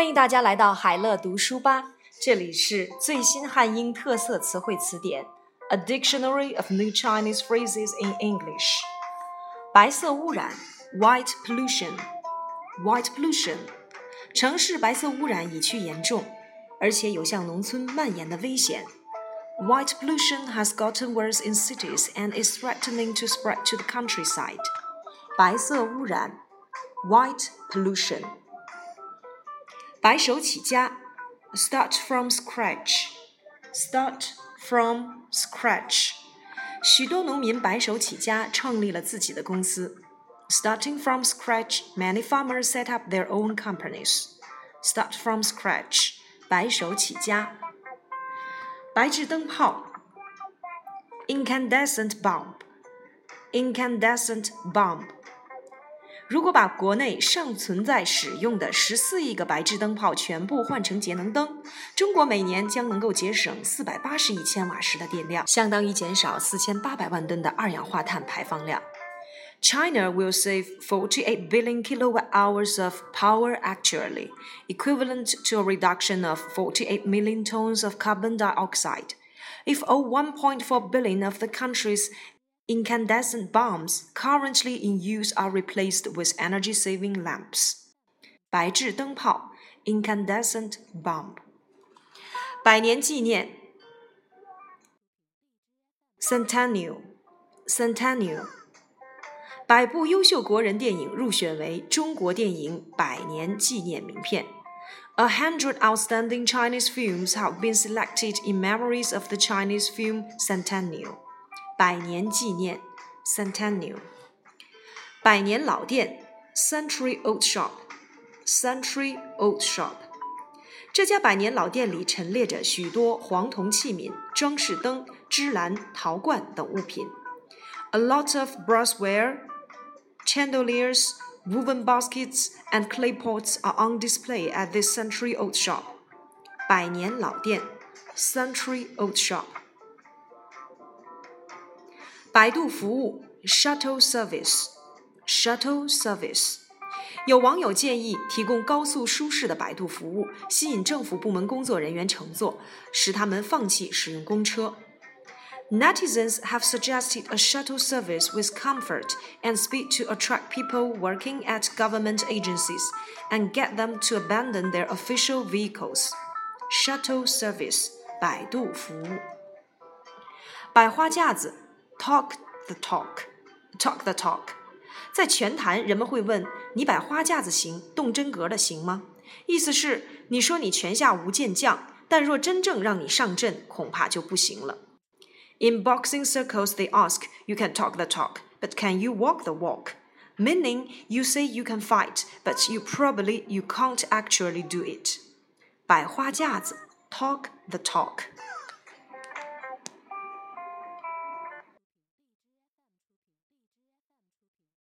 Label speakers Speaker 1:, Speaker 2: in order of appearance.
Speaker 1: 欢迎大家来到海乐读书吧，这里是最新汉英特色词汇词典，A Dictionary of New Chinese Phrases in English。白色污染，White pollution，White pollution，城市白色污染已趋严重，而且有向农村蔓延的危险。White pollution has gotten worse in cities and is threatening to spread to the countryside. 白色污染，White pollution。 白手起家，start from scratch，start from scratch。许多农民白手起家，创立了自己的公司。Starting from scratch, many farmers set up their own companies. Start from scratch，白手起家。白炽灯泡，incandescent bulb，incandescent bulb。 如果把国内尚存在使用的十四亿个白炽灯泡全部换成节能灯，中国每年将能够节省四百八十亿千瓦时的电量，相当于减少四千八百万吨的二氧化碳排放量。China will save 48 billion kilowatt hours of power actually, equivalent to a reduction of 48 million tons of carbon dioxide. If all 1.4 billion of the country's Incandescent bulbs currently in use are replaced with energy-saving lamps. 白炽灯泡 incandescent bulb. 百年纪念 centennial centennial. 百部优秀国人电影入选为中国电影百年纪念名片。A hundred outstanding Chinese films have been selected in memories of the Chinese film centennial. 百年纪念 （centennial）、百年老店 （century-old shop）。Century Old Shop，这家百年老店里陈列着许多黄铜器皿、装饰灯、织篮、陶罐等物品。A lot of brassware, chandeliers, woven baskets, and clay pots are on display at this century-old shop. 百年老店，Century Old Shop。摆渡服务 Shuttle Service。Shuttle Service。有网友建议提供高速舒适的摆渡服务，吸引政府部门工作人员乘坐，使他们放弃使用公车。Netizens have suggested a shuttle service with comfort and speed to attract people working at government agencies and get them to abandon their official vehicles. Shuttle service 摆渡服务。摆花架子 Talk the talk, talk the talk。在拳坛，人们会问你摆花架子行，动真格的行吗？意思是你说你拳下无剑将，但若真正让你上阵，恐怕就不行了。In boxing circles, they ask, you can talk the talk, but can you walk the walk? Meaning, you say you can fight, but you probably you can't actually do it. 摆花架子，talk the talk。